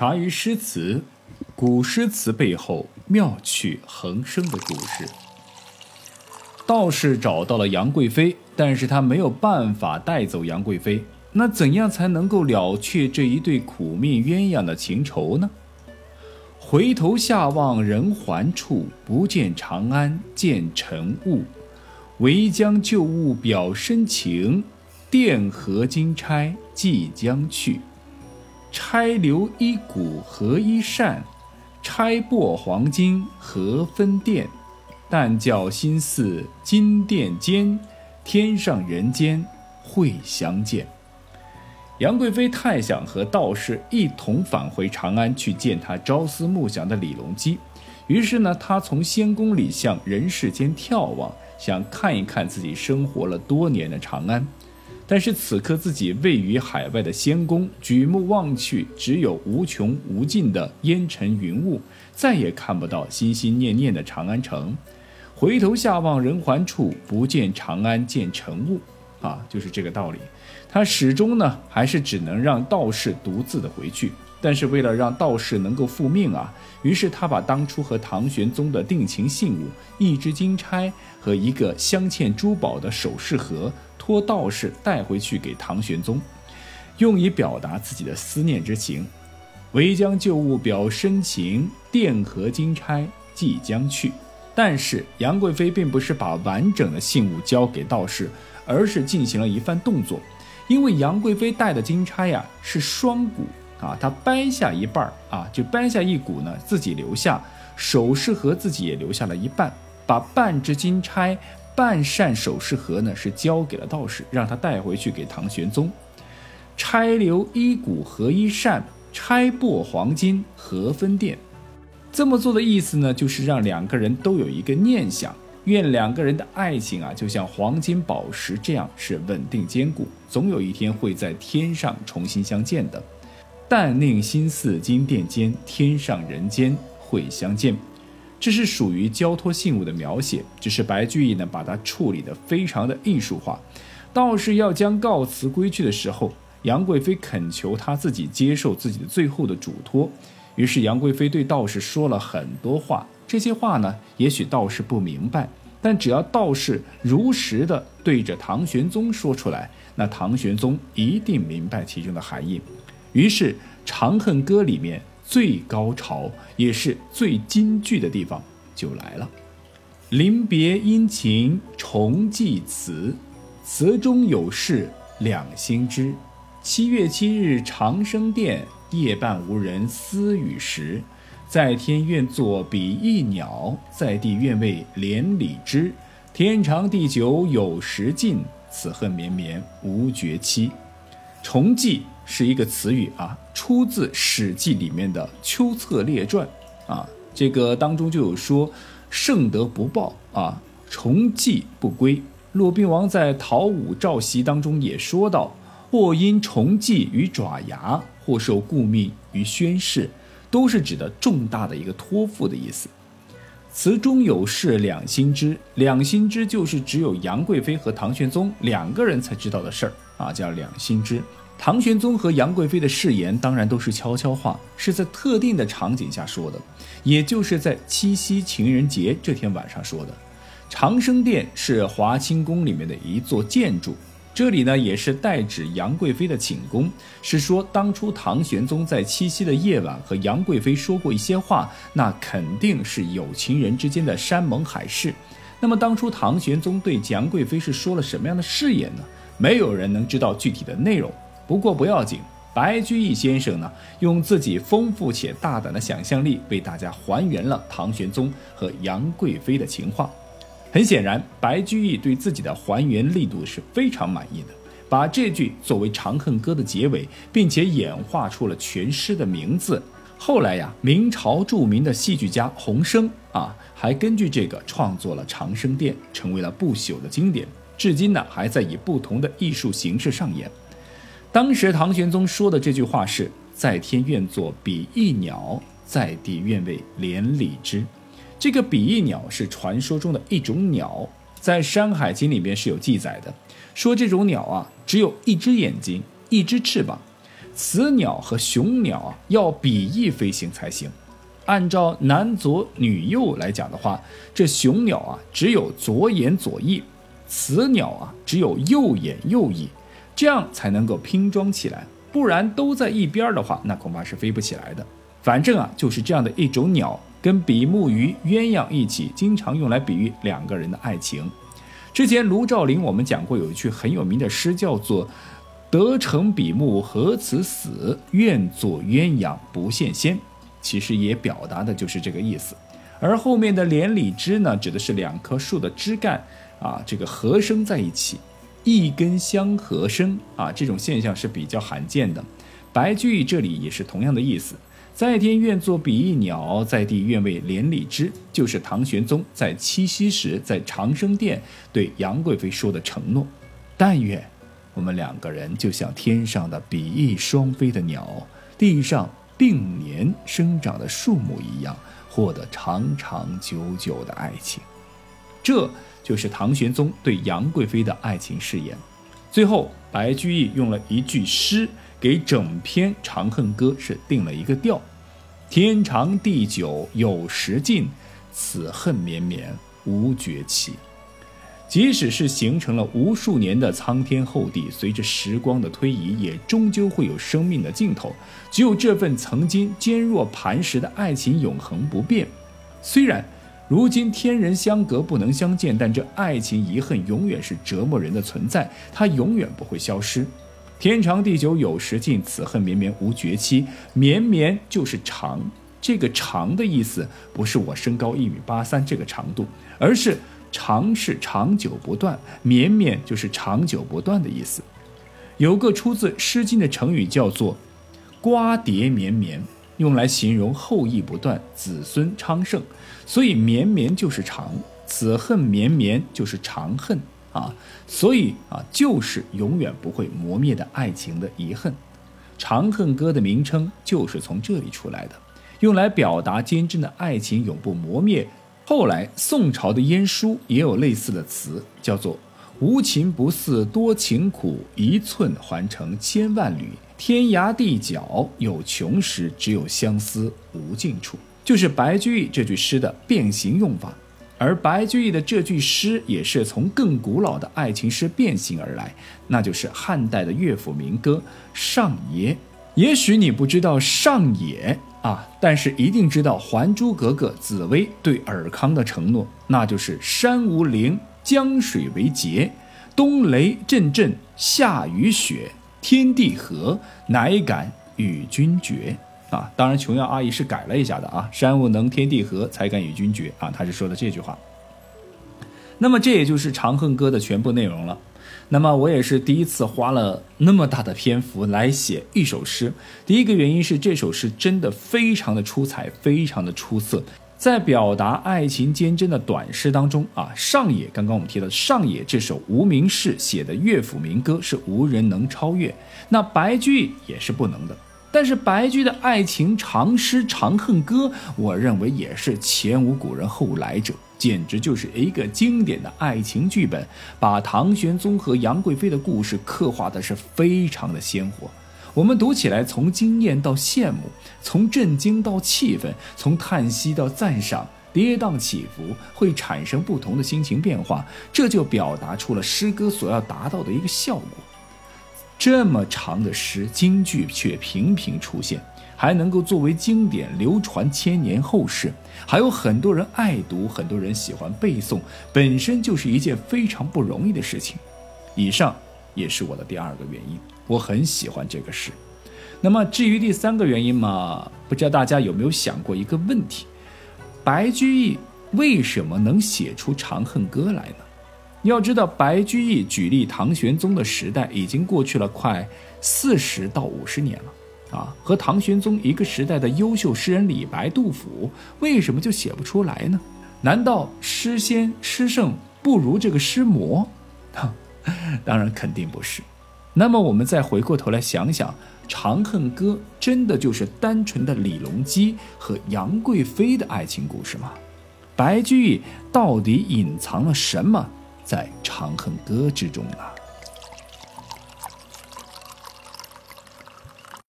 茶余诗词，古诗词背后妙趣横生的故事。道士找到了杨贵妃，但是他没有办法带走杨贵妃。那怎样才能够了却这一对苦命鸳鸯的情仇呢？回头下望人寰处，不见长安见尘雾。唯将旧物表深情，钿合金钗即将去。钗留一股合一扇，钗破黄金何分殿？但教心似金殿间，天上人间会相见。杨贵妃太想和道士一同返回长安去见他朝思暮想的李隆基，于是呢，她从仙宫里向人世间眺望，想看一看自己生活了多年的长安。但是此刻自己位于海外的仙宫，举目望去，只有无穷无尽的烟尘云雾，再也看不到心心念念的长安城。回头下望人寰处，不见长安见尘雾。啊，就是这个道理。他始终呢，还是只能让道士独自的回去。但是为了让道士能够复命啊，于是他把当初和唐玄宗的定情信物一支金钗和一个镶嵌珠宝的首饰盒，托道士带回去给唐玄宗，用以表达自己的思念之情。唯将旧物表深情，钿合金钗即将去。但是杨贵妃并不是把完整的信物交给道士。而是进行了一番动作，因为杨贵妃戴的金钗呀是双股啊，她掰下一半啊，就掰下一股呢，自己留下首饰盒，自己也留下了一半，把半只金钗、半扇首饰盒呢是交给了道士，让他带回去给唐玄宗。拆留一股合一扇，拆破黄金何分店。这么做的意思呢，就是让两个人都有一个念想。愿两个人的爱情啊，就像黄金宝石这样是稳定坚固，总有一天会在天上重新相见的。但令心似金殿间，天上人间会相见。这是属于交托信物的描写，只是白居易呢把它处理得非常的艺术化。道士要将告辞归去的时候，杨贵妃恳求他自己接受自己的最后的嘱托，于是杨贵妃对道士说了很多话。这些话呢，也许道士不明白，但只要道士如实的对着唐玄宗说出来，那唐玄宗一定明白其中的含义。于是《长恨歌》里面最高潮也是最金句的地方就来了：“临别殷勤重寄词，词中有事两心知。七月七日长生殿，夜半无人私语时。”在天愿作比翼鸟，在地愿为连理枝。天长地久有时尽，此恨绵绵无绝期。重寄是一个词语啊，出自《史记》里面的《秋策列传》啊，这个当中就有说圣德不报啊，重寄不归。骆宾王在《讨武召檄》当中也说到，或因重寄于爪牙，或受顾命于宣室。都是指的重大的一个托付的意思。词中有事两心知，两心知就是只有杨贵妃和唐玄宗两个人才知道的事儿啊，叫两心知。唐玄宗和杨贵妃的誓言当然都是悄悄话，是在特定的场景下说的，也就是在七夕情人节这天晚上说的。长生殿是华清宫里面的一座建筑。这里呢，也是代指杨贵妃的寝宫，是说当初唐玄宗在七夕的夜晚和杨贵妃说过一些话，那肯定是有情人之间的山盟海誓。那么当初唐玄宗对杨贵妃是说了什么样的誓言呢？没有人能知道具体的内容。不过不要紧，白居易先生呢，用自己丰富且大胆的想象力，为大家还原了唐玄宗和杨贵妃的情话。很显然，白居易对自己的还原力度是非常满意的，把这句作为《长恨歌》的结尾，并且演化出了全诗的名字。后来呀，明朝著名的戏剧家洪升啊，还根据这个创作了《长生殿》，成为了不朽的经典，至今呢还在以不同的艺术形式上演。当时唐玄宗说的这句话是在天愿作比翼鸟，在地愿为连理枝。这个比翼鸟是传说中的一种鸟，在《山海经》里面是有记载的，说这种鸟啊只有一只眼睛，一只翅膀，雌鸟和雄鸟啊要比翼飞行才行。按照男左女右来讲的话，这雄鸟啊只有左眼左翼，雌鸟啊只有右眼右翼，这样才能够拼装起来。不然都在一边的话，那恐怕是飞不起来的。反正啊，就是这样的一种鸟，跟比目鱼、鸳鸯一起，经常用来比喻两个人的爱情。之前卢照邻我们讲过，有一句很有名的诗，叫做“得成比目何辞死，愿作鸳鸯不羡仙”，其实也表达的就是这个意思。而后面的连理枝呢，指的是两棵树的枝干啊，这个合生在一起。一根相合生啊，这种现象是比较罕见的。白居易这里也是同样的意思，在天愿作比翼鸟，在地愿为连理枝，就是唐玄宗在七夕时在长生殿对杨贵妃说的承诺。但愿我们两个人就像天上的比翼双飞的鸟，地上并年生长的树木一样，获得长长久久的爱情。这。就是唐玄宗对杨贵妃的爱情誓言。最后，白居易用了一句诗给整篇《长恨歌》是定了一个调：天长地久有时尽，此恨绵绵无绝期。即使是形成了无数年的苍天厚地，随着时光的推移，也终究会有生命的尽头。只有这份曾经坚若磐石的爱情永恒不变。虽然。如今天人相隔不能相见，但这爱情遗恨永远是折磨人的存在，它永远不会消失。天长地久有时尽，此恨绵绵无绝期。绵绵就是长，这个长的意思不是我身高一米八三这个长度，而是长是长久不断，绵绵就是长久不断的意思。有个出自《诗经》的成语叫做“瓜瓞绵绵”。用来形容后裔不断、子孙昌盛，所以绵绵就是长，此恨绵绵就是长恨啊，所以啊就是永远不会磨灭的爱情的遗恨，《长恨歌》的名称就是从这里出来的，用来表达坚贞的爱情永不磨灭。后来宋朝的晏殊也有类似的词，叫做“无情不似多情苦，一寸还成千万缕”。天涯地角有穷时，只有相思无尽处，就是白居易这句诗的变形用法。而白居易的这句诗也是从更古老的爱情诗变形而来，那就是汉代的乐府民歌《上野》。也许你不知道上野啊，但是一定知道《还珠格格》紫薇对尔康的承诺，那就是山无陵，江水为竭，冬雷阵阵，夏雨雪。天地合，乃敢与君绝啊！当然，琼瑶阿姨是改了一下的啊。山无能，天地合，才敢与君绝啊！她是说的这句话。那么，这也就是《长恨歌》的全部内容了。那么，我也是第一次花了那么大的篇幅来写一首诗。第一个原因是这首诗真的非常的出彩，非常的出色。在表达爱情坚贞的短诗当中啊，上野刚刚我们提到上野这首无名氏写的乐府民歌是无人能超越，那白居易也是不能的。但是白居的爱情长诗《长恨歌》，我认为也是前无古人后来者，简直就是一个经典的爱情剧本，把唐玄宗和杨贵妃的故事刻画的是非常的鲜活。我们读起来，从惊艳到羡慕，从震惊到气愤，从叹息到赞赏，跌宕起伏，会产生不同的心情变化。这就表达出了诗歌所要达到的一个效果。这么长的诗，京剧却频频出现，还能够作为经典流传千年后世，还有很多人爱读，很多人喜欢背诵，本身就是一件非常不容易的事情。以上也是我的第二个原因。我很喜欢这个诗，那么至于第三个原因嘛，不知道大家有没有想过一个问题：白居易为什么能写出《长恨歌》来呢？要知道，白居易举例唐玄宗的时代已经过去了快四十到五十年了，啊，和唐玄宗一个时代的优秀诗人李白、杜甫，为什么就写不出来呢？难道诗仙诗圣不如这个诗魔？当然肯定不是。那么我们再回过头来想想，《长恨歌》真的就是单纯的李隆基和杨贵妃的爱情故事吗？白居易到底隐藏了什么在《长恨歌》之中呢？